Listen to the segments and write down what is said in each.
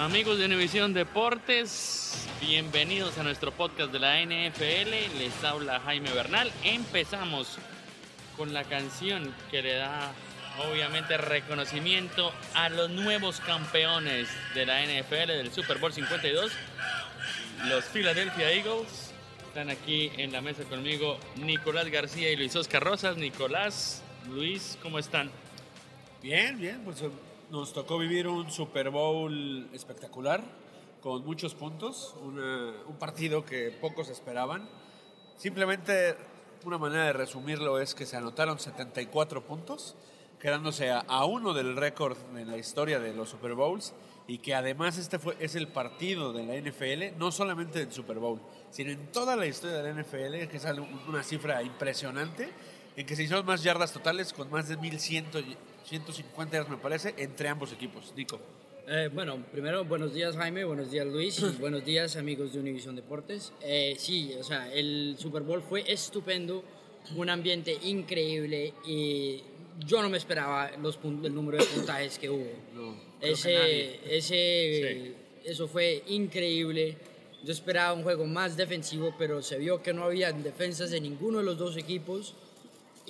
Amigos de Univisión Deportes, bienvenidos a nuestro podcast de la NFL. Les habla Jaime Bernal. Empezamos con la canción que le da obviamente reconocimiento a los nuevos campeones de la NFL del Super Bowl 52, los Philadelphia Eagles. Están aquí en la mesa conmigo Nicolás García y Luis Oscar Rosas. Nicolás, Luis, ¿cómo están? Bien, bien, pues nos tocó vivir un Super Bowl espectacular, con muchos puntos, una- un partido que pocos esperaban. Simplemente una manera de resumirlo es que se anotaron 74 puntos, quedándose a, uno del récord en la historia de los Super Bowls y que además este fue, es el partido de la NFL, no solamente del Super Bowl, sino en toda la historia de la NFL, que es una cifra impresionante, en que se hicieron más yardas totales con más de 1100, y- 150 yardas me parece, entre ambos equipos. Nico. Eh, bueno, primero, buenos días Jaime, buenos días Luis y buenos días amigos de Univision Deportes. Eh, sí, o sea, el Super Bowl fue estupendo, un ambiente increíble y yo no me esperaba los el número de puntajes que hubo. No, que ese, nadie. ese, Eso fue increíble. Yo esperaba un juego más defensivo, pero se vio que no había defensas de ninguno de los dos equipos.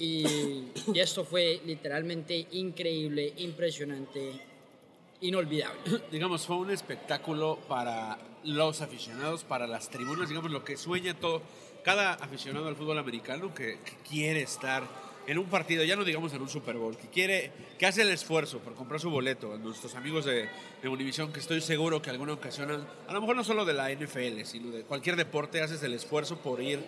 Y, esto fue literalmente increíble, impresionante, inolvidable. digamos, fue un espectáculo para los aficionados, para las tribunas, digamos, lo que sueña todo, cada aficionado al fútbol americano que, que quiere estar en un partido, ya no digamos en un Super Bowl, que quiere, que hace el esfuerzo por comprar su boleto, nuestros amigos de, de Univision, que estoy seguro que alguna ocasión, a lo mejor no solo de la NFL, sino de cualquier deporte, haces el esfuerzo por ir,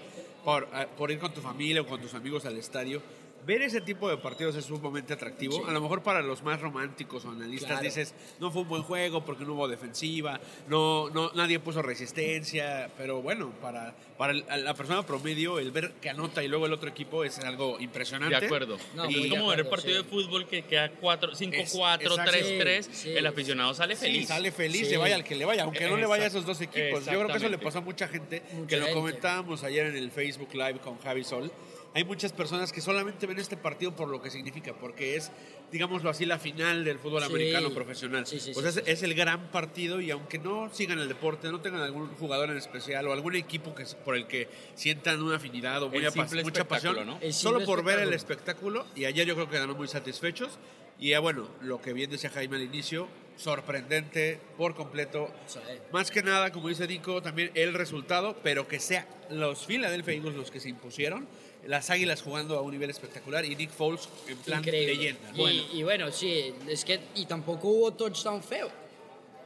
por, eh, por ir con tu familia o con tus amigos al estadio. Ver ese tipo de partidos es sumamente atractivo. Sí. A lo mejor para los más románticos o analistas Claro. dices, no fue un buen juego porque no hubo defensiva, no, no, nadie puso resistencia, pero bueno, para, para la persona promedio, el ver que anota y luego el otro equipo es algo impresionante. De acuerdo. No, y de como ver el acuerdo, partido sí. de fútbol que queda 4, 5-4, exacto. 3-3, Sí, sí. el aficionado sale Sí, feliz. sale feliz, Sí. le vaya al que le vaya, aunque no le vaya a esos dos equipos. Yo creo que eso le pasó a mucha gente, Mucha que lo gente. comentábamos ayer en el Facebook Live con Javi Sol. Hay muchas personas que solamente ven este partido por lo que significa, porque es, digámoslo así, la final del fútbol Sí. americano profesional. Sí, sí, pues sí, es, es el gran partido y aunque no sigan el deporte, no tengan algún jugador en especial o algún equipo que, por el que sientan una afinidad o muy simple mucha pasión, ¿no? Solo por ver el espectáculo. y ayer yo creo que quedaron muy satisfechos y bueno, lo que bien decía Jaime al inicio, sorprendente por completo. Sí. Más que nada, como dice Nico, también el resultado, pero que sea los Philadelphia Eagles los que se impusieron, las Águilas jugando a un nivel espectacular y Nick Foles en plan Increíble. leyenda. Y, y bueno, sí, es que y tampoco hubo touchdown feo.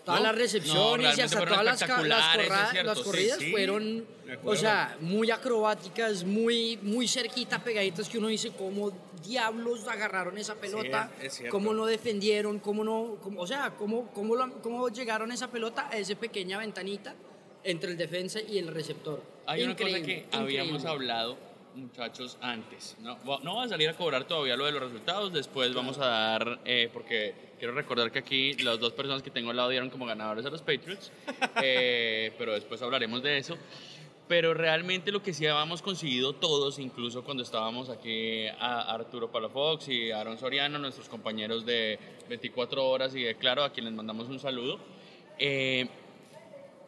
Todas ¿No? las No, recepciones y realmente hasta fueron todas las, las, corra- es cierto, las sí, corridas sí, fueron, de acuerdo. o sea, muy acrobáticas, muy, muy cerquita, pegaditas, que uno dice, ¿cómo diablos agarraron esa pelota? es cierto. ¿Cómo no defendieron? ¿Cómo no? cómo- o sea, ¿cómo, cómo, la- ¿cómo llegaron a esa pelota a esa pequeña ventanita entre el defensa y el receptor? Hay una cosa Increíble, que habíamos increíble. hablado, muchachos, antes. No, no va a salir a cobrar todavía lo de los resultados. Después vamos a dar, eh, porque quiero recordar que aquí las dos personas que tengo al lado dieron como ganadores a los Patriots. eh, pero después hablaremos de eso. Pero realmente lo que sí habíamos conseguido todos, incluso cuando estábamos aquí a Arturo Palafox y Aaron Soriano, nuestros compañeros de 24 horas y de Claro, a quienes les mandamos un saludo. eh,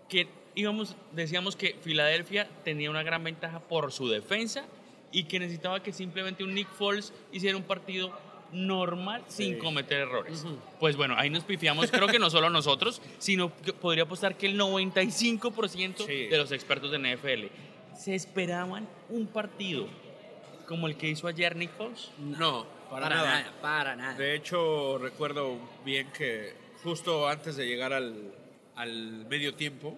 que íbamos, decíamos que Filadelfia tenía una gran ventaja por su defensa y que necesitaba que simplemente un Nick Foles hiciera un partido normal sin cometer errores. Pues bueno, ahí nos pifiamos, creo que no solo nosotros, sino que podría apostar que el 95% Sí. de los expertos de NFL se esperaban un partido como el que hizo ayer Nick Foles. No, para, Para nada. nada, para nada. De hecho, recuerdo bien que justo antes de llegar al, al medio tiempo,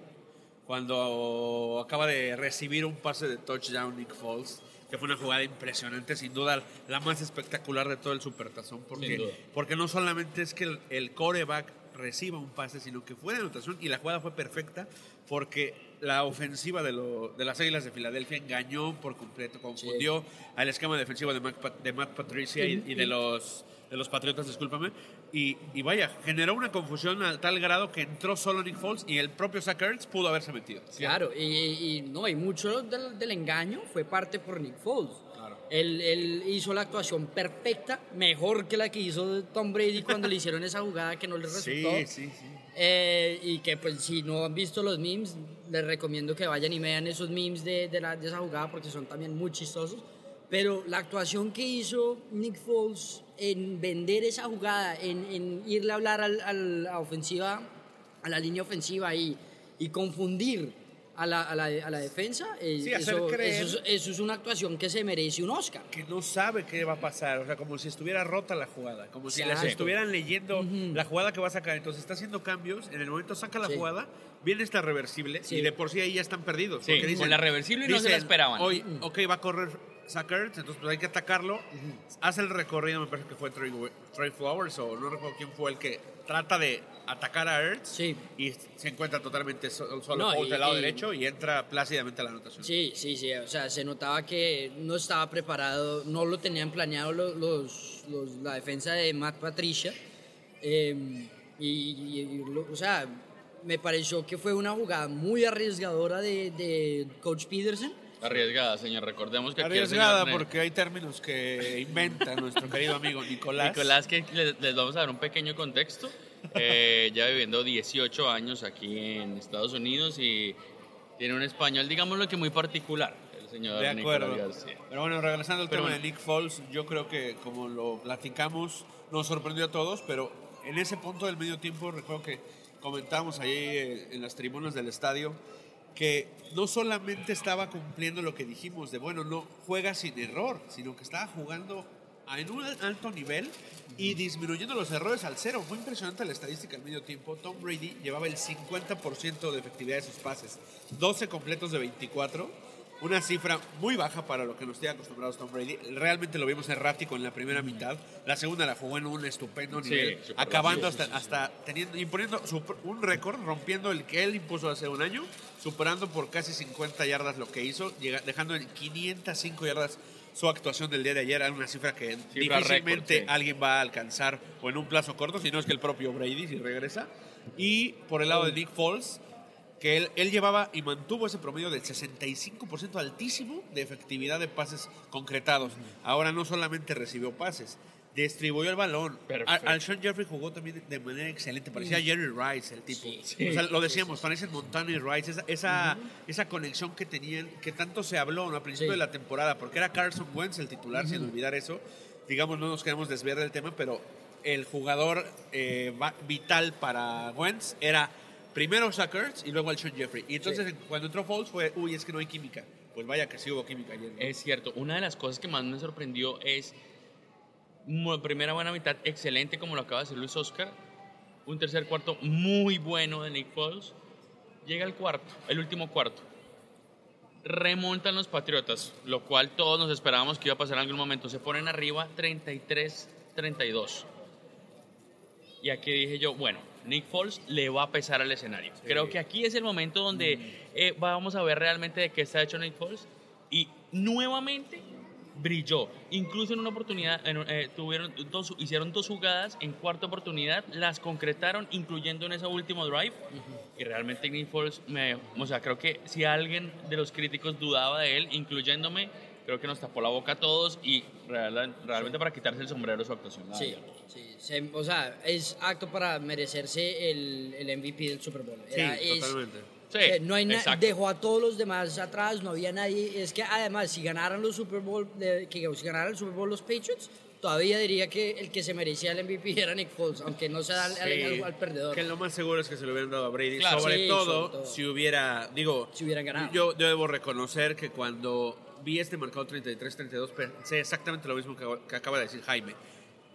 cuando acaba de recibir un pase de touchdown Nick Foles, que fue una jugada impresionante, sin duda la más espectacular de todo el Supertazón, porque, porque no solamente es que el, el coreback reciba un pase, sino que fue de anotación y la jugada fue perfecta porque la ofensiva de, lo- de las Águilas de Filadelfia engañó por completo, confundió al esquema defensivo de Matt, Pat- de Matt Patricia y, y de los de los Patriotas, discúlpame, y, y vaya, generó una confusión a tal grado que entró solo Nick Foles y el propio Zach Ertz pudo haberse metido. Claro, y, y no, y mucho del, del engaño fue parte por Nick Foles. Él, él hizo la actuación perfecta, mejor que la que hizo Tom Brady cuando le hicieron esa jugada que no le Sí, resultó. sí, sí. Eh, y que pues si no han visto los memes, les recomiendo que vayan y vean esos memes de, de, la- de esa jugada porque son también muy chistosos. Pero la actuación que hizo Nick Foles en vender esa jugada, en, en irle a hablar al, al- a ofensiva, a la línea ofensiva y, y confundir a la, a la, a la defensa, eh, Sí, eso, eso es- eso es una actuación que se merece un Oscar. que no sabe qué va a pasar, o sea, como si estuviera rota la jugada, como si les Exacto. estuvieran leyendo la jugada que va a sacar. Entonces está haciendo cambios, en el momento saca la Sí. jugada, viene esta reversible Sí. y de por sí ahí ya están perdidos. Sí, porque con la reversible no se la esperaban. Hoy, ok, va a correr Zach Ertz, entonces pues hay que atacarlo. Hace el recorrido, me parece que fue Trey, Trey Flowers o no recuerdo quién fue el que trata de atacar a Ertz Sí. y se encuentra totalmente so- solo No, y- del lado y- derecho y entra plácidamente a la anotación. Sí, sí, sí. O sea, se notaba que no estaba preparado, no lo tenían planeado los, los- los- la defensa de Matt Patricia. Eh, y, y- o sea, me pareció que fue una jugada muy arriesgadora de, de Coach Peterson. Arriesgada, señor. Recordemos que aquí el Arriesgada señor- porque hay términos que inventa nuestro querido amigo Nicolás. Nicolás, que les, les vamos a dar un pequeño contexto. Eh, ya viviendo 18 años aquí en Estados Unidos y tiene un español, digámoslo que muy particular, el señor De acuerdo. Nicolás García. Pero bueno, regresando al Pero tema bueno. de Nick Foles, yo creo que como lo platicamos, nos sorprendió a todos, pero en ese punto del medio tiempo recuerdo que comentábamos ahí eh, en las tribunas del estadio que no solamente estaba cumpliendo lo que dijimos de, bueno, no juega sin error, sino que estaba jugando en un alto nivel y disminuyendo los errores al cero. Fue impresionante la estadística al medio tiempo. Tom Brady llevaba el 50% de efectividad de sus pases, 12 completos de 24 una cifra muy baja para lo que nos tiene acostumbrados Tom Brady. Realmente lo vimos errático en la primera mitad. La segunda la jugó en un estupendo nivel, acabando hasta, hasta teniendo, imponiendo un récord, rompiendo el que él impuso hace un año, superando por casi 50 yardas lo que hizo, dejando en 505 yardas su actuación del día de ayer. Era una cifra que Cifra difícilmente sí. alguien va a alcanzar o en un plazo corto, si no es que el propio Brady si regresa. Y por el lado de Nick Foles, que él, él llevaba y mantuvo ese promedio del 65% altísimo de efectividad de pases concretados. Ahora no solamente recibió pases, distribuyó el balón. Al Alshon Jeffrey jugó también de manera excelente. Parecía Jerry Rice el tipo. Sí, o sea, lo decíamos, parecen Montana y Rice. Esa, esa, esa conexión que tenían, que tanto se habló ¿no? a principio Sí. de la temporada, porque era Carson Wentz el titular, sin olvidar eso. Digamos, no nos queremos desviar del tema, pero el jugador eh, vital para Wentz era primero Zach Ertz y luego Alshon Jeffrey. Y entonces cuando entró Foles fue, uy, es que no hay química. pues vaya que sí hubo química ayer. ¿no? Es cierto, una de las cosas que más me sorprendió es mu- primera buena mitad excelente como lo acaba de decir Luis Oscar, un tercer cuarto muy bueno de Nick Foles, llega el cuarto, el último cuarto, remontan los Patriotas, lo cual todos nos esperábamos que iba a pasar en algún momento, se ponen arriba 33-32. Y aquí dije yo, bueno, Nick Foles le va a pesar al escenario. Creo que aquí es el momento donde eh, vamos a ver realmente de qué está hecho Nick Foles. Y nuevamente brilló. Incluso en una oportunidad, en, eh, tuvieron dos, hicieron dos jugadas en cuarta oportunidad, las concretaron, incluyendo en ese último drive. Y realmente Nick Foles, me, o sea, creo que si alguien de los críticos dudaba de él, incluyéndome, creo que nos tapó la boca a todos y real- realmente para quitarse el sombrero de su actuación. Sí, sí, se- o sea, es acto para merecerse el, el MVP del Super Bowl. Sí, Era- es- totalmente. Sí, no hay exacto. dejó a todos los demás atrás, no había nadie. Es que además, si ganaran los Super Bowl, de- que si ganaran el Super Bowl los Patriots, todavía diría que el que se merecía el MVP era Nick Foles, aunque no se da Sí, al- al perdedor. Que lo más seguro es que se lo hubieran dado a Brady. Claro. sobre, Sí, todo, sobre todo. si hubiera, digo, Si hubieran ganado. Yo, yo debo reconocer que cuando vi este marcado 33-32 pensé exactamente lo mismo que, que acaba de decir Jaime.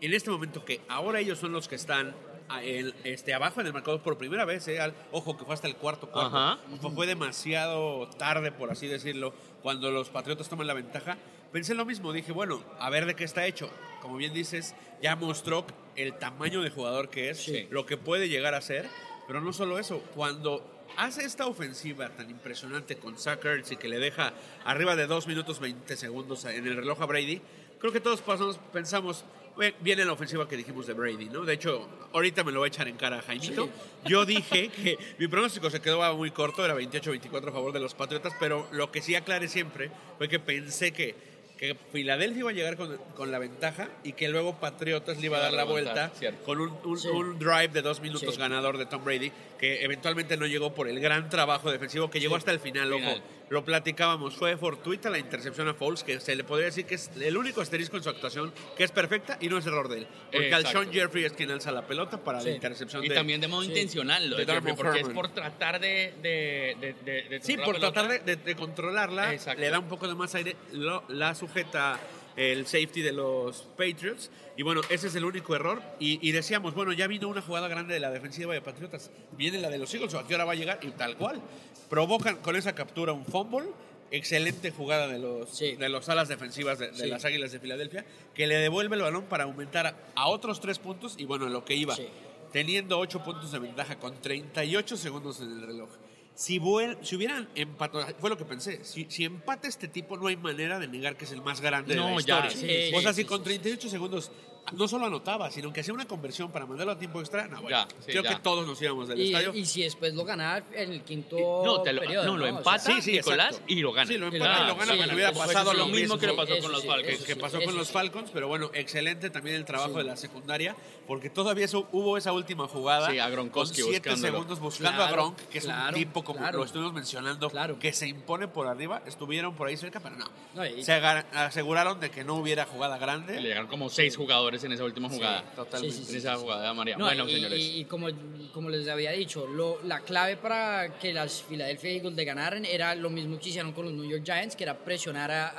En este momento que ahora ellos son los que están a- el- este, abajo en el marcador por primera vez, eh, al- ojo que fue hasta el cuarto cuarto, Ajá. Fue demasiado tarde por así decirlo, cuando los Patriotas toman la ventaja, pensé lo mismo, dije, bueno, a ver de qué está hecho. Como bien dices, ya mostró el tamaño de jugador que es, Sí. lo que puede llegar a ser, pero no solo eso, cuando hace esta ofensiva tan impresionante con Zach Ertz y que le deja arriba de 2 minutos 20 segundos en el reloj a Brady, creo que todos pasamos, pensamos, "Ve- viene la ofensiva que dijimos de Brady, ¿no? De hecho, ahorita me lo voy a echar en cara a Jaimito. Yo dije que mi pronóstico se quedó muy corto, era 28-24 a favor de los Patriotas, pero lo que sí aclaré siempre fue que pensé que, que Filadelfia iba a llegar con, con la ventaja y que luego Patriotas le iba a dar la vuelta cierto. con un, un- Sí. un drive de dos minutos Sí. ganador de Tom Brady, que eventualmente no llegó por el gran trabajo defensivo que llegó hasta el final, Final. ojo. Lo platicábamos, fue fortuita la intercepción a Foles, que se le podría decir que es el único asterisco en su actuación, que es perfecta y no es error de él. Porque Exacto. Alshon Jeffrey es quien alza la pelota para Sí. la intercepción Y de... también de modo Sí. intencional, lo de De Jeffrey, porque es por tratar de, de, de, de- de Sí, por tratar de, de- de controlarla, Exacto. le da un poco de más aire, lo- la sujeta el safety de los Patriots. Y bueno, ese es el único error. Y, y decíamos, bueno, ya vino una jugada grande de la defensiva de Patriotas. Viene la de los Eagles, ¿a qué hora va a llegar? Y tal cual. Provocan con esa captura un fumble. Excelente jugada de los, Sí. de los alas defensivas de, de Sí. las Águilas de Filadelfia, que le devuelve el balón para aumentar a, a otros tres puntos. Y bueno, lo que iba Sí. teniendo 8 puntos de ventaja con 38 segundos en el reloj. Si, vuel- si hubieran empatado, fue lo que pensé, si, si empata este tipo no hay manera de negar que es el más grande No, de la ya, historia. sí, o sea, sí, si con sí. 38 segundos no solo anotaba, sino que hacía una conversión para mandarlo a tiempo extra, no, bueno, Ya, sí, creo ya. que todos nos íbamos del Y, estadio. y si después lo ganaba en el quinto No, te lo, periodo, no, lo O sea, empata Sí, sí, Nicolás exacto. y lo gana. Sí, lo empata Ah, y lo gana, sí, hubiera pasado lo mismo que le pasó con los sí, Falcons. que sí, pasó con los. Falcons, pero bueno, excelente también el trabajo Sí. de la secundaria, porque todavía eso- hubo esa última jugada Sí, a con Gronkowski 7 buscándolo. segundos buscando a Gronk, que es un claro, tipo como claro. lo estuvimos mencionando, Claro. que se impone por arriba, estuvieron por ahí cerca, pero no. No, y- Se aseguraron de que no hubiera jugada Le grande. llegaron como seis jugadores en esa última jugada. totalmente. Sí, sí, En esa jugada de María. No, bueno, y, señores. y- y como, como les había dicho, lo- la clave para que las Philadelphia Eagles le ganaran era lo mismo que hicieron con los New York Giants, que era presionar a,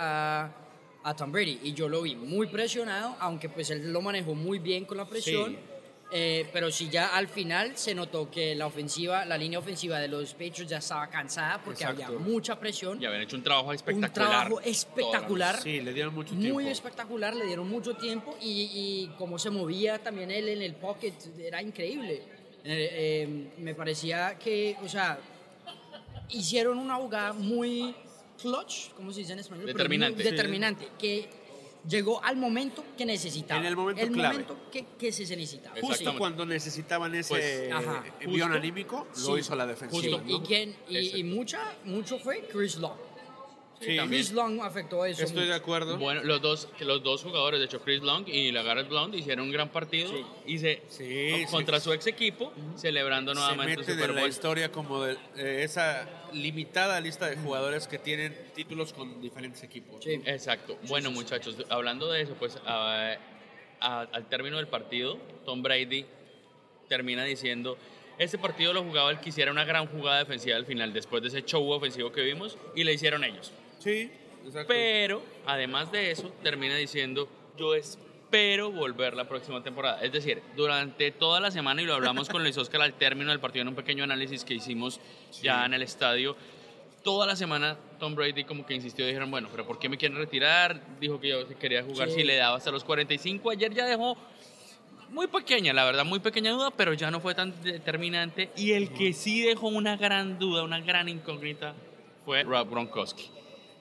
a, a Tom Brady. Y yo lo vi muy presionado, aunque pues él lo manejó muy bien con la presión. Eh, pero sí ya al final se notó que la ofensiva, la línea ofensiva de los Patriots ya estaba cansada porque Exacto. había mucha presión. Y habían hecho un trabajo Un espectacular. trabajo toda la espectacular. Sí, le dieron mucho tiempo. Muy espectacular, le dieron mucho tiempo y, y cómo se movía también él en el pocket era increíble. Eh, eh, me parecía que, o sea, hicieron una jugada muy clutch, ¿cómo se dice en español? Determinante. determinante, que llegó al momento que necesitaba. En el momento El clave. momento que, que se necesitaba. Justo cuando necesitaban ese Pues, ajá, envión justo. anímico, lo Sí. hizo la defensiva. y, ¿no? quién- y- Exacto. y mucha, mucho fue Chris Long. Sí, Chris Long afectó eso. Estoy de mucho. acuerdo. Bueno, los dos, los dos jugadores, de hecho Chris Long y Lagarde Blonde, hicieron un gran partido Sí. y se Sí, contra sí. su ex equipo, celebrando se nuevamente el Super en la Bowl. historia como de eh, esa limitada lista de jugadores que tienen títulos con diferentes equipos. Sí. Exacto. Bueno, muchachos, hablando de eso, pues a- a- al término del partido, Tom Brady termina diciendo, este partido lo jugaba el que hiciera una gran jugada defensiva al final, después de ese show ofensivo que vimos, y le hicieron ellos. Sí, exacto. Pero, además de eso, termina diciendo, yo espero volver la próxima temporada. Es decir, durante toda la semana, y lo hablamos con Luis Oscar al término del partido en un pequeño análisis que hicimos ya en el estadio, toda la semana Tom Brady como que insistió, dijeron, bueno, pero ¿por qué me quieren retirar? Dijo que yo quería jugar Sí. si le daba hasta los 45. Ayer ya dejó muy pequeña, la verdad, muy pequeña duda, pero ya no fue tan determinante. Y el que sí dejó una gran duda, una gran incógnita, fue Rob Gronkowski.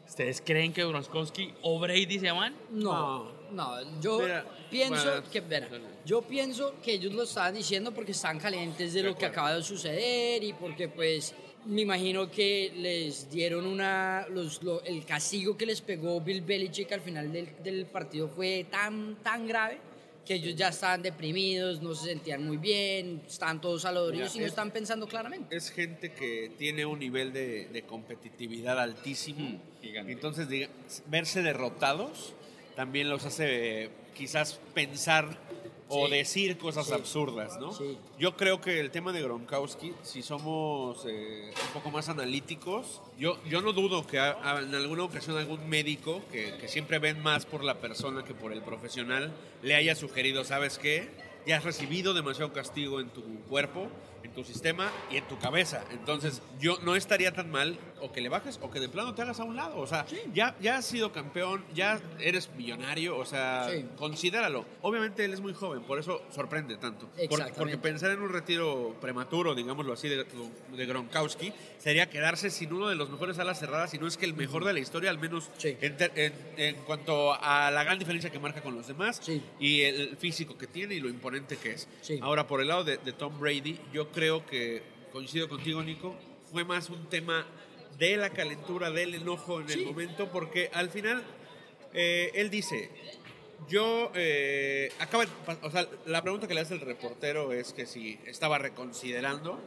¿Ustedes creen que Gronkowski o Brady se van? No, no, yo Mira, pienso bueno, que, verá, yo pienso que ellos lo estaban diciendo porque están calientes de, De lo que acaba de suceder y porque pues me imagino que les dieron una, los, lo- el castigo que les pegó Bill Belichick al final del, del partido fue tan, tan grave que ellos ya estaban deprimidos, no se sentían muy bien, estaban todos alodoridos Mira, y no es- están pensando claramente. es gente que tiene un nivel de, de competitividad altísimo. Mm, gigante. Entonces, diga- verse derrotados también los hace eh, quizás pensar o decir cosas absurdas, ¿no? Yo creo que el tema de Gronkowski, si somos eh, un poco más analíticos, yo, yo no dudo que ha- ha- en alguna ocasión algún médico, que, que siempre ven más por la persona que por el profesional, le haya sugerido, ¿sabes qué? Ya has recibido demasiado castigo en tu cuerpo, en tu sistema y en tu cabeza. Entonces, yo no estaría tan mal o que le bajes o que de plano te hagas a un lado. O sea, ya, ya has sido campeón, ya eres millonario, o sea, Sí. considéralo. Obviamente él es muy joven, por eso sorprende tanto. Por- porque pensar en un retiro prematuro, digámoslo así, de, de Gronkowski, sería quedarse sin uno de los mejores alas cerradas, si no es que el mejor de la historia, al menos Sí. en, en- en cuanto a la gran diferencia que marca con los demás y el físico que tiene y lo imponente que es. Ahora, por el lado de, de Tom Brady, yo creo que, coincido contigo, Nico, fue más un tema de la calentura, del enojo en el momento, porque al final eh, él dice, yo, eh, acaba, o sea, la pregunta que le hace el reportero es que si estaba reconsiderando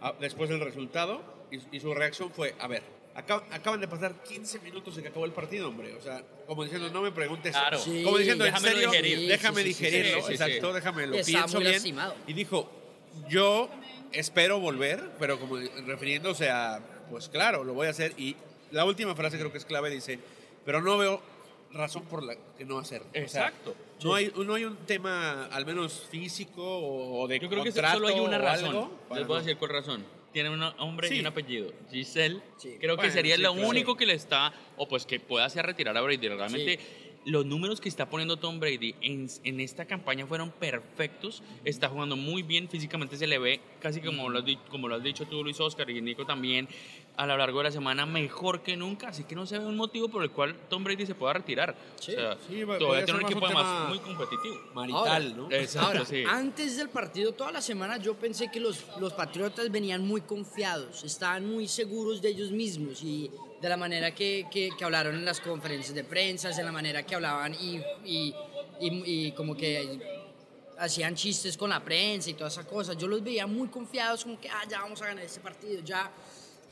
ah, después del resultado y, y su reacción fue, a ver, acab- acaban de pasar 15 minutos de que acabó el partido, hombre. O sea, como diciendo, no me preguntes. Claro. Sí, como diciendo, en serio, digerir. déjame Sí, sí, sí, digerirlo, sí, sí, exacto, sí. déjame lo Está pienso muy bien. lastimado. Y dijo, yo espero volver, pero como refiriéndose a, pues claro, lo voy a hacer. Y la última frase creo que es clave, dice, pero no veo razón por la que no hacerlo. O sea, Exacto. no, hay, no hay un tema, al menos físico o, de Yo creo que solo hay una razón. Les voy a decir cuál razón. Tiene un nombre Sí. y un apellido. Giselle. Sí. Creo que Bueno, sería sí, lo claro. único que le está, o pues que pueda hacer retirar a Brady. Realmente los números que está poniendo Tom Brady en, en esta campaña fueron perfectos. Está jugando muy bien, físicamente se le ve casi como lo has, como lo has dicho tú, Luis Oscar, y Nico también, a lo largo de la semana mejor que nunca. Así que no se ve un motivo por el cual Tom Brady se pueda retirar. Sí. o sea, Sí, va- todavía tiene un equipo un además muy competitivo. marital, Ahora, ¿no? Exacto, Ahora, sí. antes del partido, toda la semana, yo pensé que los, los Patriotas venían muy confiados, estaban muy seguros de ellos mismos y de la manera que, que- que hablaron en las conferencias de prensa, de la manera que hablaban y, y- y- y como que hacían chistes con la prensa y todas esas cosas. Yo los veía muy confiados, como que, ah, ya vamos a ganar este partido, ya.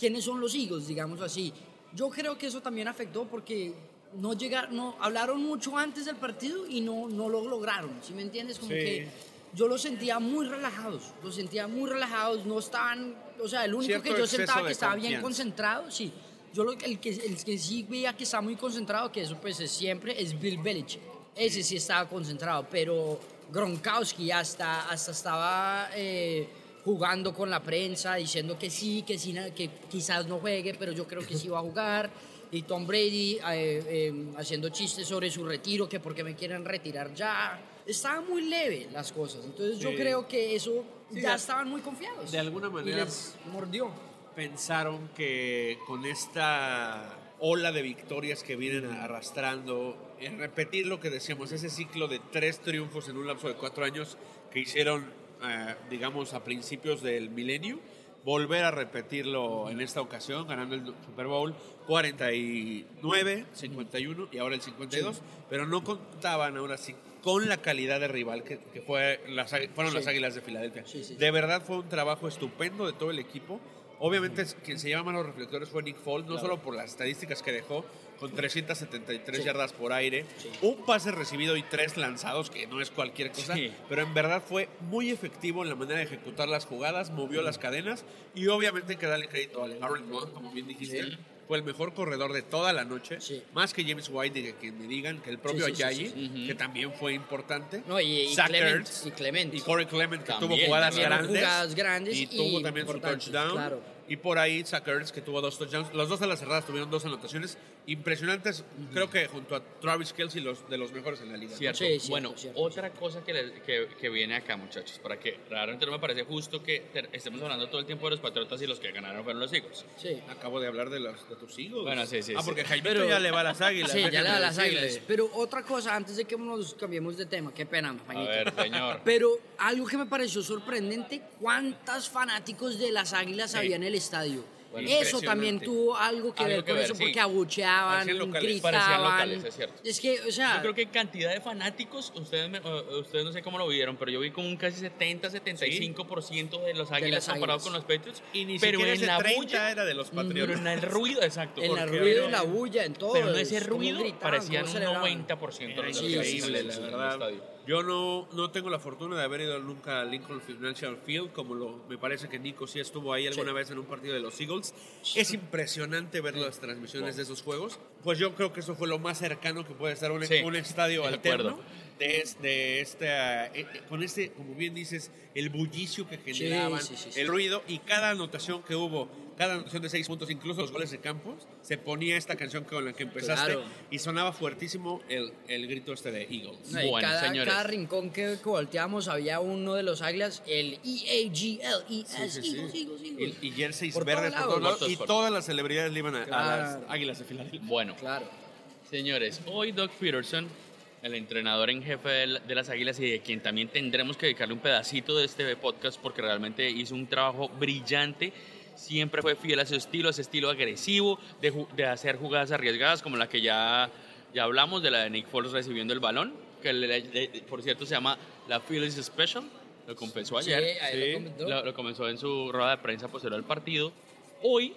¿Quiénes son los Eagles, digamos así? Yo creo que eso también afectó porque no llegaron, no, hablaron mucho antes del partido y no, no lo lograron, ¿sí me entiendes? Como Sí. que yo los sentía muy relajados, los sentía muy relajados, no estaban, o sea, el único Cierto que yo sentaba que estaba bien confianza. concentrado, sí. Yo lo, el, que, el que sí veía que está muy concentrado, que eso pues es siempre, es Bill Belichick. Ese sí estaba concentrado, pero Gronkowski hasta, hasta estaba eh, jugando con la prensa, diciendo que sí, que, sí, que quizás no juegue, pero yo creo que sí va a jugar. Y Tom Brady eh, eh, haciendo chistes sobre su retiro, que porque me quieren retirar ya. Estaba muy leve las cosas. Entonces yo creo que eso Sí, ya de- estaban muy confiados. de alguna Y manera- les mordió. pensaron que con esta ola de victorias que vienen arrastrando, en repetir lo que decíamos, ese ciclo de tres triunfos en un lapso de cuatro años que hicieron, eh, digamos, a principios del milenio, volver a repetirlo en esta ocasión, ganando el Super Bowl 49, 51 y ahora el 52, pero no contaban ahora sí con la calidad de rival que, que fue las, fueron Sí. las Águilas de Filadelfia. Sí, sí. De verdad fue un trabajo estupendo de todo el equipo. Obviamente quien se lleva más los reflectores fue Nick Foles, no solo por las estadísticas que dejó, con 373 Sí. yardas por aire, un pase recibido y tres lanzados, que no es cualquier cosa, Sí. pero en verdad fue muy efectivo en la manera de ejecutar las jugadas, movió las cadenas y obviamente hay que darle crédito a Aaron Donald, como bien dijiste. fue el mejor corredor de toda la noche, más que James White, que, me digan que el propio Sí, sí, sí, sí, sí. que también fue importante. No, y, y Clement, y Clement. y Corey Clement, que También, tuvo jugadas grandes. jugadas grandes y tuvo también su touchdown. claro. Y por ahí Zach Ertz, que tuvo dos touchdowns. Los dos a las cerradas tuvieron dos anotaciones impresionantes. Creo que junto a Travis Kelsey, los, de los mejores en la liga. Cierto. bueno, otra cosa que, le- que, que viene acá, muchachos, para que realmente no me parece justo que ter- estemos hablando todo el tiempo de los Patriotas y los que ganaron fueron los Eagles. Sí. Acabo de hablar de, los, de tus Eagles. Bueno, sí, sí, Ah, sí. porque Jaimito Pero- ya le va a las águilas. Sí, ya le da las decirle. águilas. Pero otra cosa, antes de que nos cambiemos de tema, qué pena, Jaimito. ver, señor. Pero algo que me pareció sorprendente, cuántos fanáticos de las águilas Sí. había en el estadio. Bueno, eso también tuvo algo que Algo ver que con ver, eso, sí. porque abucheaban, locales. gritaban. Locales, es cierto. Es que, o sea, Yo creo que cantidad de fanáticos, ustedes, me- ustedes no sé cómo lo vieron, pero yo vi como un casi 70-75% de los águilas Águilas. con los Patriots. Y ni pero siquiera en ese la 30 bulla, era de los Pero Patriotas. en el ruido, exacto. en el ruido, en la bulla, en todo. Pero en ese ruido gritaban, parecían un celebraban. 90% de los increíble, en el estadio. Yo no, no tengo la fortuna de haber ido nunca al Lincoln Financial Field, como lo, me parece que Nico sí estuvo ahí alguna Sí. vez en un partido de los Eagles. Es impresionante ver las transmisiones de esos juegos. Pues yo creo que eso fue lo más cercano que puede estar un, Sí, un estadio alterno. De, de esta, eh, eh, con este, como bien dices, el bullicio que generaban, el ruido y cada anotación que hubo, cada anotación de seis puntos, incluso los goles de campos, se ponía esta canción con la que empezaste Claro. y sonaba fuertísimo el, el grito este de Eagles. No, Bueno, cada, señores. cada rincón que, volteamos había uno de los águilas, el E-A-G-L-E-S, Sí, sí, sí. Eagles, Eagles, Eagles. Y, y jerseys Por verdes todos por todos lados. Y todas las celebridades le iban a, a Claro. las águilas de Filadelfia. Bueno, Claro. señores, hoy Doug Peterson, el entrenador en jefe de las Águilas y de quien también tendremos que dedicarle un pedacito de este podcast porque realmente hizo un trabajo brillante. Siempre fue fiel a su estilo, a ese estilo agresivo, de, de hacer jugadas arriesgadas como la que ya, ya hablamos, de la de Nick Foles recibiendo el balón, que le- le- por cierto se llama la Phillies Special, lo confesó Sí, ayer. ahí lo comentó. Lo, lo comenzó en su rueda de prensa posterior al partido. Hoy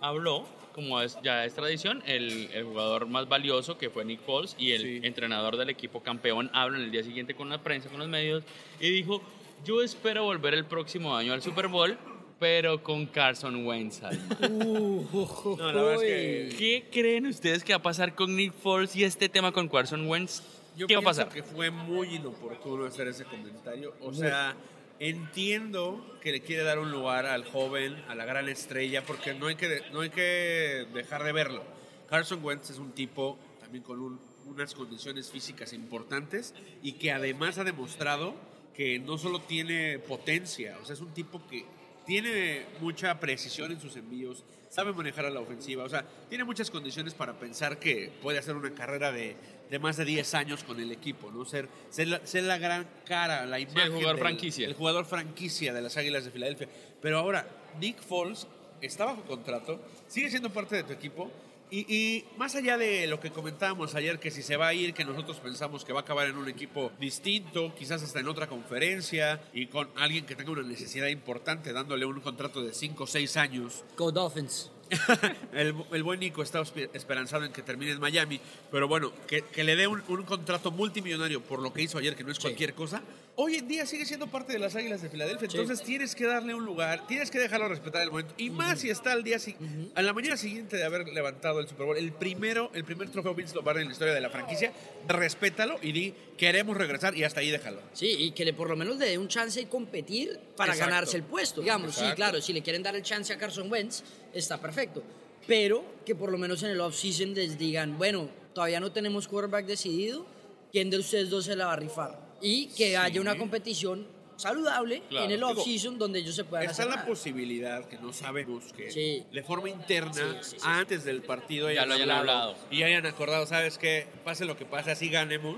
habló, como es, ya es tradición, el, el jugador más valioso que fue Nick Foles y el Sí. entrenador del equipo campeón hablan el día siguiente con la prensa, con los medios y dijo, yo espero volver el próximo año al Super Bowl, pero con Carson Wentz. al mando". No, la verdad es que ¿Qué creen ustedes que va a pasar con Nick Foles y este tema con Carson Wentz? yo ¿Qué va a pienso pasar? que fue muy inoportuno hacer ese comentario. O sea, entiendo que le quiere dar un lugar al joven, a la gran estrella, porque no hay que, no hay que dejar de verlo. Carson Wentz es un tipo también con un- unas condiciones físicas importantes y que además ha demostrado que no solo tiene potencia, o sea, es un tipo que tiene mucha precisión en sus envíos, sabe manejar a la ofensiva, o sea, tiene muchas condiciones para pensar que puede hacer una carrera de, de más de 10 años con el equipo, ¿no? Ser, ser, la, ser la gran cara, la imagen. jugador del- franquicia. El jugador franquicia de las Águilas de Filadelfia. Pero ahora, Nick Foles está bajo contrato, sigue siendo parte de tu equipo. Y, y más allá de lo que comentábamos ayer, que si se va a ir, que nosotros pensamos que va a acabar en un equipo distinto, quizás hasta en otra conferencia, y con alguien que tenga una necesidad importante, dándole un contrato de 5 o 6 años, Go Dolphins. el, el buen Nico está espe- esperanzado en que termine en Miami, pero bueno, que, que le dé un, un contrato multimillonario por lo que hizo ayer, que no es cualquier cosa. Hoy en día sigue siendo parte de las Águilas de Filadelfia, Sí. entonces tienes que darle un lugar, tienes que dejarlo respetar el momento. Y más si está al día si- a la mañana siguiente de haber levantado el Super Bowl, el primero, el primer trofeo Vince Lombardi en la historia de la franquicia, respétalo y di queremos regresar y hasta ahí déjalo. Sí, y que le por lo menos le dé un chance de competir para Exacto. ganarse el puesto. Digamos, sí, claro, si le quieren dar el chance a Carson Wentz, está perfecto. Pero que por lo menos en el off-season les digan, bueno, todavía no tenemos quarterback decidido, ¿quién de ustedes dos se la va a rifar? Y que haya una competición saludable Claro. en el off-season donde ellos se puedan Está hacer la nada. posibilidad que no sabemos que Sí. de forma interna, Sí, sí, sí. antes del partido, Ya lo hayan hablado. y hayan acordado, sabes que pase lo que pase, así ganemos.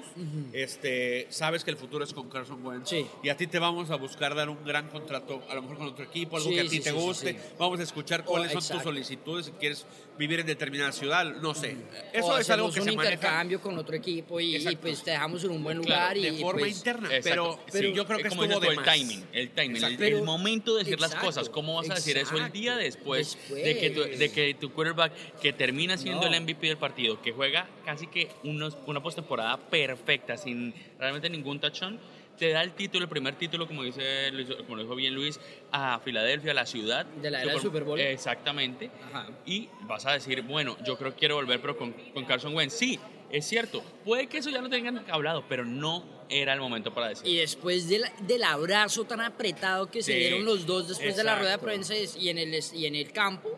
este, sabes que el futuro es con Carson Wentz Sí. y a ti te vamos a buscar dar un gran contrato, a lo mejor con otro equipo, algo Sí, que a ti sí, te guste. sí. Vamos a escuchar Oh, cuáles son tus solicitudes si quieres vivir en determinada ciudad, no sé. Eso o es algo que un se maneja intercambio con otro equipo y, y, Exacto. pues te dejamos en un buen Claro, lugar y de forma pues, interna, Exacto. pero, sí, yo creo que como estuvo de tú, más. el timing, el timing, el, Exacto. el Pero- momento de decir las exacto, cosas. ¿Cómo vas a decir eso el día exacto, después, después. De, que tu, de que tu quarterback, que termina siendo No. el MVP del partido, que juega casi que unos, una postemporada perfecta, sin realmente ningún touchdown, te da el título, el primer título, como dice Luis- como lo dijo bien Luis, a Filadelfia, a la ciudad. De la era del Super Bowl. Exactamente. Ajá. Y vas a decir, bueno, yo creo que quiero volver, pero con, con Carson Wentz. Sí, es cierto. Puede que eso ya lo tengan hablado, pero no era el momento para decir. Y después del, del abrazo tan apretado que se dieron los dos después de la rueda de prensa y en el, y en el campo,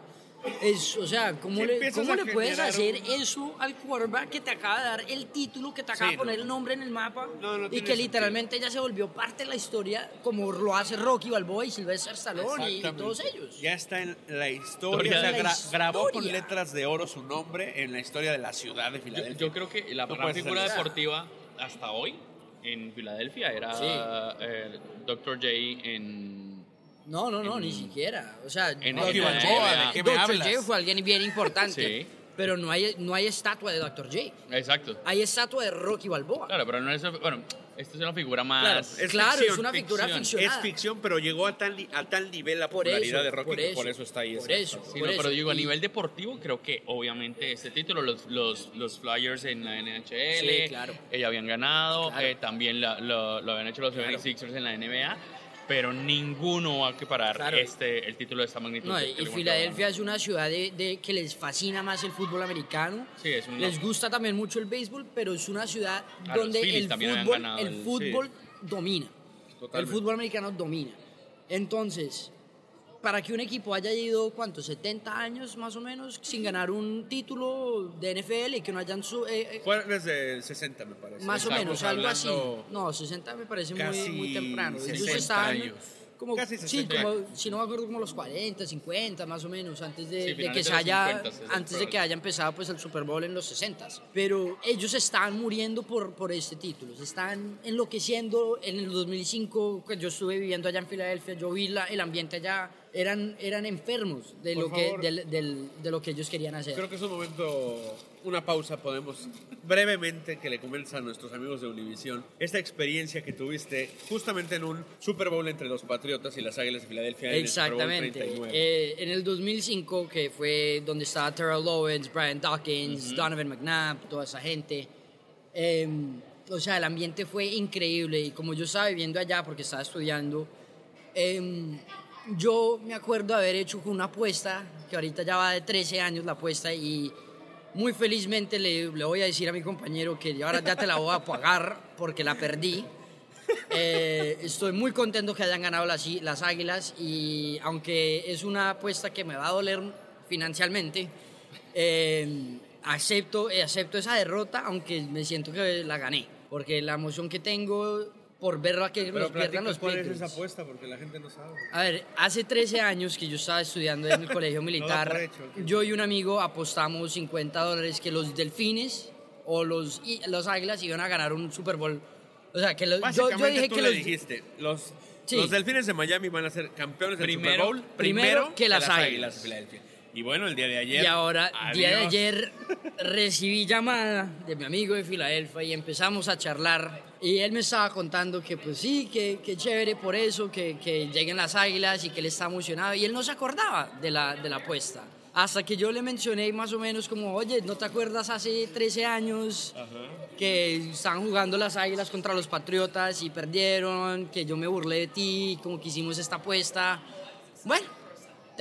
es, o sea, ¿cómo le, cómo le puedes hacer un- eso al quarterback que te acaba de dar el título, que te acaba Sí, de poner no. el nombre en el mapa No, no y que literalmente ya se volvió parte de la historia como lo hace Rocky Balboa y Sylvester Stallone y, y todos ellos? Ya está en la historia, o sea, grabó con letras de oro su nombre en la historia de la ciudad de Filadelfia. yo creo que la No gran figura deportiva hasta hoy en Filadelfia era Sí. eh, Dr. J en... No, no, no, En- ni siquiera. O sea, en Dr. Rocky J, Balboa, ¿de qué me Dr. hablas? J fue alguien bien importante, Sí. pero no hay, no hay estatua de Dr. J. Exacto. Hay estatua de Rocky Balboa. Claro, pero no es... Bueno, esta es una figura más... Claro, Es claro, ficción, es una figura ficción. ficcionada. Es ficción, pero llegó a tal, a tal nivel la Por popularidad eso, de Rocky por que eso, por eso está ahí. por esa- eso. Sí, Por no, pero eso, digo, a y- nivel deportivo, creo que obviamente este título, los, los, los Flyers en la NHL, Sí, claro. ellos habían ganado, Claro. eh, también la- lo, lo habían hecho los Claro. 76ers en la NBA, pero ninguno va a equiparar Claro. este, el título de esta magnitud. No, y Filadelfia es una ciudad de, de- que les fascina más el fútbol americano. Sí, es un- Les gusta también mucho el béisbol, pero es una ciudad donde el fútbol, el el- fútbol domina. Totalmente. El fútbol americano domina. Entonces, para que un equipo haya ido, ¿cuántos? 70 años más o menos sin ganar un título de NFL y que no hayan... su- eh, eh, Fue desde el 60, me parece. Más o Estamos menos, algo así. No, 60 me parece muy, muy temprano. Ellos 60 estaban años. como, Casi sí, 60. como, si no me acuerdo, como los 40, 50 más o menos, antes de, Sí, de que se haya, 50, sí, antes de que haya empezado pues el Super Bowl en los 60. Pero ellos estaban muriendo por, por este título, se están enloqueciendo. En el 2005, que yo estuve viviendo allá en Filadelfia, yo vi la- el ambiente allá, eran, eran enfermos de Por lo, que, favor. del- del- de lo que ellos querían hacer. Creo que es un momento, una pausa, podemos brevemente que le comentes a nuestros amigos de Univisión esta experiencia que tuviste justamente en un Super Bowl entre los Patriotas y las Águilas de Filadelfia en el Super Bowl Exactamente. 39. Eh, en el 2005, que fue donde estaba Terrell Owens, Brian Dawkins, Donovan McNabb, toda esa gente. eh, o sea, el ambiente fue increíble y como yo estaba viviendo allá porque estaba estudiando, eh, yo me acuerdo haber hecho una apuesta, que ahorita ya va de 13 años la apuesta y muy felizmente le, le voy a decir a mi compañero que ahora ya te la voy a pagar porque la perdí. Eh, estoy muy contento que hayan ganado las, las Águilas y aunque es una apuesta que me va a doler financieramente, eh, acepto, eh, acepto esa derrota aunque me siento que la gané. Porque la emoción que tengo por ver a que Pero nos pierdan los cuál es esa apuesta porque la gente no sabe. A ver, hace 13 años que yo estaba estudiando en el colegio militar, hecho, ok. yo y un amigo apostamos 50 dólares que los delfines o los, y- los águilas iban a ganar un Super Bowl. O sea, que los, yo, Básicamente yo dije tú que le los... dijiste, los, Sí. los Delfines de Miami van a ser campeones del Primero- Super Bowl primero que las Águilas. Águilas de Filadelfia. Y bueno, el día de ayer. Y ahora, día de ayer, recibí llamada de mi amigo de Filadelfia y empezamos a charlar. Y él me estaba contando que, pues sí, que, que chévere por eso, que, que lleguen las águilas y que él está emocionado. Y él no se acordaba de la, de la apuesta. Hasta que yo le mencioné más o menos como, oye, ¿no te acuerdas hace 13 años que estaban jugando las águilas contra los patriotas y perdieron? Que yo me burlé de ti, como que hicimos esta apuesta. Bueno,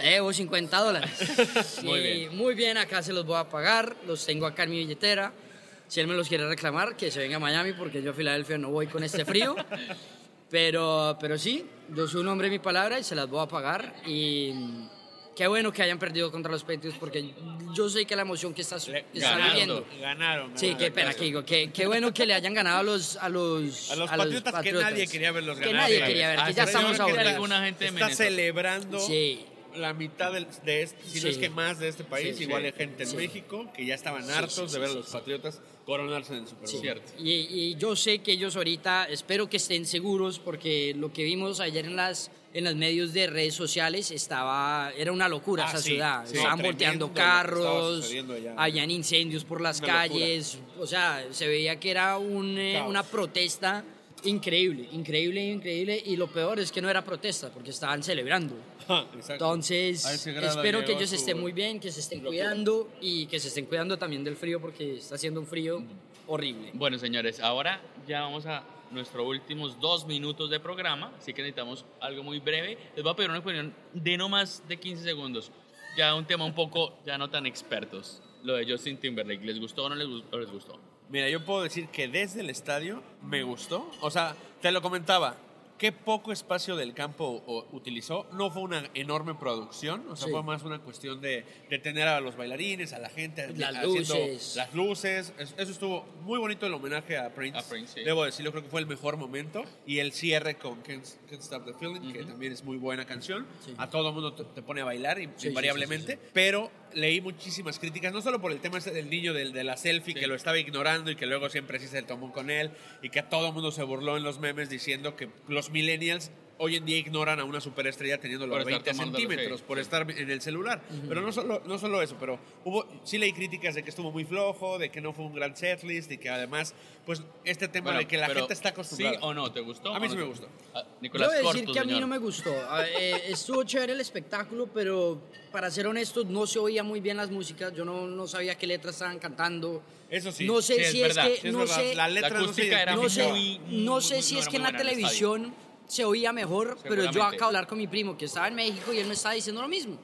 te debo 50 dólares. Muy Y bien. Muy bien, acá se los voy a pagar, los tengo acá en mi billetera. Si él me los quiere reclamar, que se venga a Miami porque yo a Filadelfia no voy con este frío. Pero, pero sí, yo soy un hombre de mi palabra y se las voy a pagar. Y qué bueno que hayan perdido contra los Patriots porque yo sé que la emoción que estás, que estás Ganaron. viviendo. Ganaron. Sí, ganaron. qué pena que digo. Qué, qué bueno que le hayan ganado a los a los, A los Patriotas que nadie quería verlos Que ganar. nadie Claro. quería ver, Ah, que ya pero yo estamos que alguna gente de Está Minnesota. celebrando Sí. La mitad del- de este, si no es que más de este país, Sí, igual hay gente en. México que ya estaban hartos de ver a los. Patriotas coronarse en el Super Bowl. Y, y yo sé que ellos ahorita, espero que estén seguros porque lo que vimos ayer en las en los medios de redes sociales estaba era una locura Ah, esa ciudad. Estaban volteando carros, habían incendios por las Una locura. calles, o sea, se veía que era un, eh, una protesta increíble, increíble, increíble y lo peor es que no era protesta porque estaban celebrando. Exacto. Entonces, espero que ellos su- estén muy bien, que se estén cuidando y que se estén cuidando también del frío porque está haciendo un frío horrible. Bueno, señores, ahora ya vamos a nuestros últimos dos minutos de programa, así que necesitamos algo muy breve. Les voy a pedir una opinión de no más de 15 segundos. Ya un tema un poco, ya no tan expertos. Lo de Justin Timberlake, ¿les gustó o no les, gu- o les gustó? Mira, yo puedo decir que desde el estadio me gustó. O sea, te lo comentaba. Qué poco espacio del campo utilizó. No fue una enorme producción. O sea, Sí. fue más una cuestión de, de tener a los bailarines, a la gente. Las haciendo luces. Las luces. Es- Eso estuvo muy bonito el homenaje a Prince. A Prince, sí. Debo decirlo, creo que fue el mejor momento. Y el cierre con Can't, Can't Stop the Feeling, que también es muy buena canción. Sí. A todo el mundo te, te pone a bailar, invariablemente. Pero leí muchísimas críticas, no solo por el tema ese del niño del, de la selfie, Sí. que lo estaba ignorando y que luego siempre sí se tomó con él, y que todo el mundo se burló en los memes diciendo que los millennials hoy en día ignoran a una superestrella teniendo los Por estar 20 tomándolo, centímetros sí. por estar en el celular. Pero no solo, no solo eso, pero hubo, sí leí críticas de que estuvo muy flojo, de que no fue un gran setlist y que además, pues este tema Bueno, de que la pero gente está acostumbrada. ¿Sí o no? ¿Te gustó? A mí sí no me gustó. Ah, Yo Nicolás voy a decir Corto, que a mí señor. no me gustó. Ah, eh, estuvo chévere el espectáculo, pero para ser honesto, no se oía muy bien las músicas. Yo no, no sabía qué letras estaban cantando. Eso sí. No sé Sí, es si verdad, es Sí, que. es no verdad. sé, la letra La no acústica era no sé, muy- no muy- sé muy- si no es que en la televisión se oía mejor, pero yo acabo de hablar con mi primo que estaba en México y él me estaba diciendo lo mismo.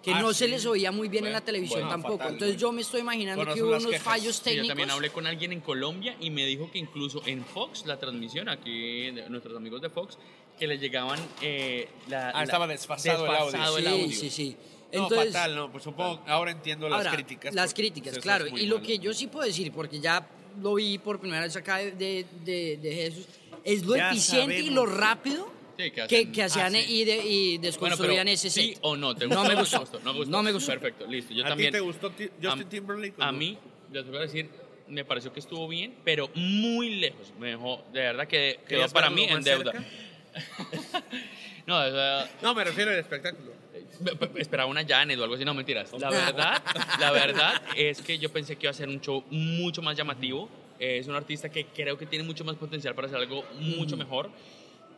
Que Ah, no se sí. les oía muy bien en Bueno, la televisión bueno, tampoco. fatal, Entonces güey. yo me estoy imaginando que hubo unos quejas. fallos Sí, yo técnicos. también hablé con alguien en Colombia y me dijo que incluso en Fox, la transmisión aquí, de nuestros amigos de Fox, que les llegaban eh, la, Ah, la- estaba desfasado el audio. desfasado el sí, audio. sí, sí. No, Entonces, fatal, no. Pues supongo, ahora entiendo las Ahora, críticas. Las críticas, claro. Y lo malo. que yo sí puedo decir, porque ya lo vi por primera vez acá de, de, de- de Jesús, es lo Ya eficiente y sabemos. lo rápido Sí, que que, hacen- que hacían Ah, sí. y, de- y Bueno, desconstruían pero ese ¿Sí set. o no? ¿Te No gustó? me ¿No gustó. te gustó? No, gustó. No me gustó. Perfecto, listo. Yo ¿A también. ti te gustó ti- Justin a, Timberlake? A no? mí, les voy a decir, me pareció que estuvo bien, pero muy lejos. Me dejó, de verdad que quedó ¿Querías para mí en deuda. no, o sea, No, me refiero al espectáculo. Pe- pe- Esperaba una Janet o algo así, no mentiras. La verdad, la verdad es que yo pensé que iba a ser un show mucho más llamativo. Es un artista que creo que tiene mucho más potencial para hacer algo mucho mejor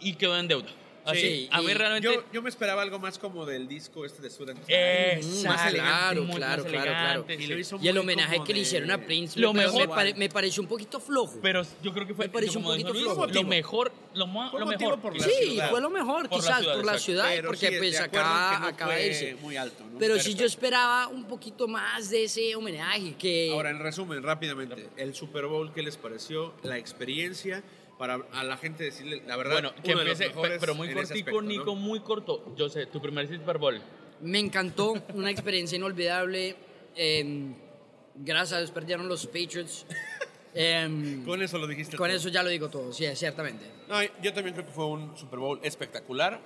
y quedó en deuda. Así, Sí, a mí y realmente Yo, yo me esperaba algo más como del disco este de Sudan. Exacto, más elegante, claro, muy claro, más claro, claro. elegante, Y sí. lo hizo Y el homenaje que le hicieron a Prince Lo me, mejor- me, pare- me pareció un poquito flojo. Pero yo creo que fue Me pareció un poquito Luis, flojo. lo mejor, lo, lo mejor. por la sí, ciudad. fue lo mejor, Por la quizás ciudad, por la ciudad, Pero porque sí, pues que no acaba de irse. muy alto, ¿no? Pero sí yo esperaba un poquito más de ese homenaje que Ahora, en resumen, rápidamente, el Super Bowl, ¿qué les pareció? La experiencia, para a la gente decirle la verdad. Bueno, que uno de los empiece, mejores pero muy cortico, aspecto, ¿no? Nico, muy corto. Yo sé, tu primer Super Bowl. me encantó, una experiencia inolvidable. em, gracias a Dios perdieron los Patriots. Em, Con eso lo dijiste. con todo. eso ya lo digo todo, sí, ciertamente. No, yo también creo que fue un Super Bowl espectacular.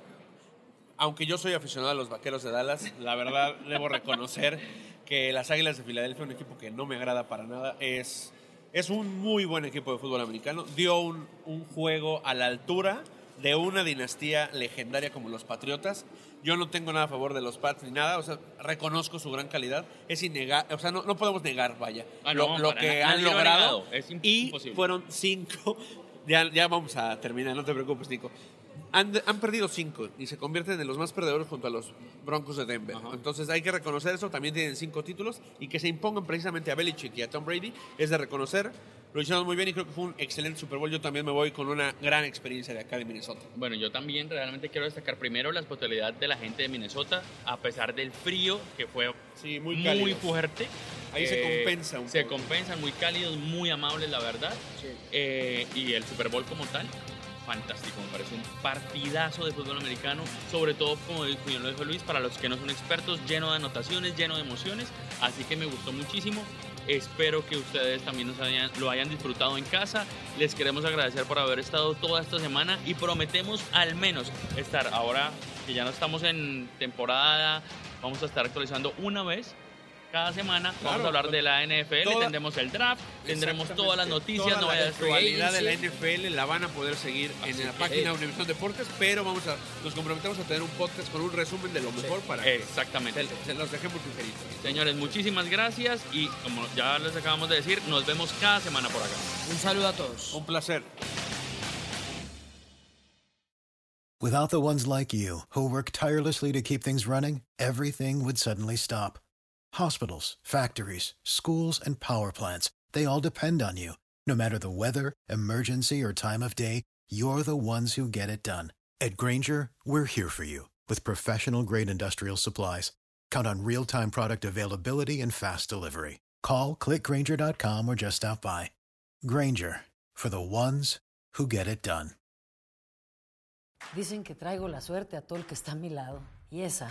Aunque yo soy aficionado a los vaqueros de Dallas, la verdad debo reconocer que las Águilas de Filadelfia, un equipo que no me agrada para nada, es, es un muy buen equipo de fútbol americano. Dio un, un juego a la altura de una dinastía legendaria como los Patriotas. Yo no tengo nada a favor de los Pats ni nada, o sea, reconozco su gran calidad. Es innegable, o sea, no, no podemos negar, vaya, Ah, lo, no, lo para que han lo logrado. es y imposible. fueron cinco. Ya, ya vamos a terminar, no te preocupes, Nico. Han, han perdido cinco y se convierten en los más perdedores junto a los Broncos de Denver. Entonces hay que reconocer eso. También tienen cinco títulos y que se impongan precisamente a Belichick y a Tom Brady es de reconocer. Lo hicieron muy bien y creo que fue un excelente Super Bowl. Yo también me voy con una gran experiencia de acá de Minnesota. Bueno, yo también realmente quiero destacar primero la hospitalidad de la gente de Minnesota, a pesar del frío que fue Sí, muy muy, fuerte. Eh, Ahí se compensa un Se poco. compensan, muy cálidos, muy amables, la verdad. Eh, y el Super Bowl como tal, fantástico. Me parece un partidazo de fútbol americano, sobre todo, como dijo- Luis, para los que no son expertos, lleno de anotaciones, lleno de emociones. Así que me gustó muchísimo. Espero que ustedes también lo hayan disfrutado en casa. Les queremos agradecer por haber estado toda esta semana y prometemos al menos estar ahora que ya no estamos en temporada, vamos a estar actualizando una vez cada semana. vamos a hablar de la NFL, toda- tendremos el draft, tendremos todas las noticias, Toda la actualidad de la. NFL la van a poder seguir en la que- página de Univision Deportes, pero vamos a, nos comprometemos a tener un podcast con un resumen de lo mejor para que Exactamente. se, se los dejemos sugeridos. Señores, muchísimas gracias y como ya les acabamos de decir, nos vemos cada semana por acá. Un saludo a todos. Un placer. Without the ones like you, who work tirelessly to keep things running, everything would suddenly stop. Hospitals, factories, schools, and power plants, they all depend on you. No matter the weather, emergency, or time of day, you're the ones who get it done. At Granger, we're here for you with professional grade industrial supplies. Count on real time product availability and fast delivery. Call clickgranger.com or just stop by. Granger for the ones who get it done. Dicen que traigo la suerte a todo el que está a mi lado. Y esa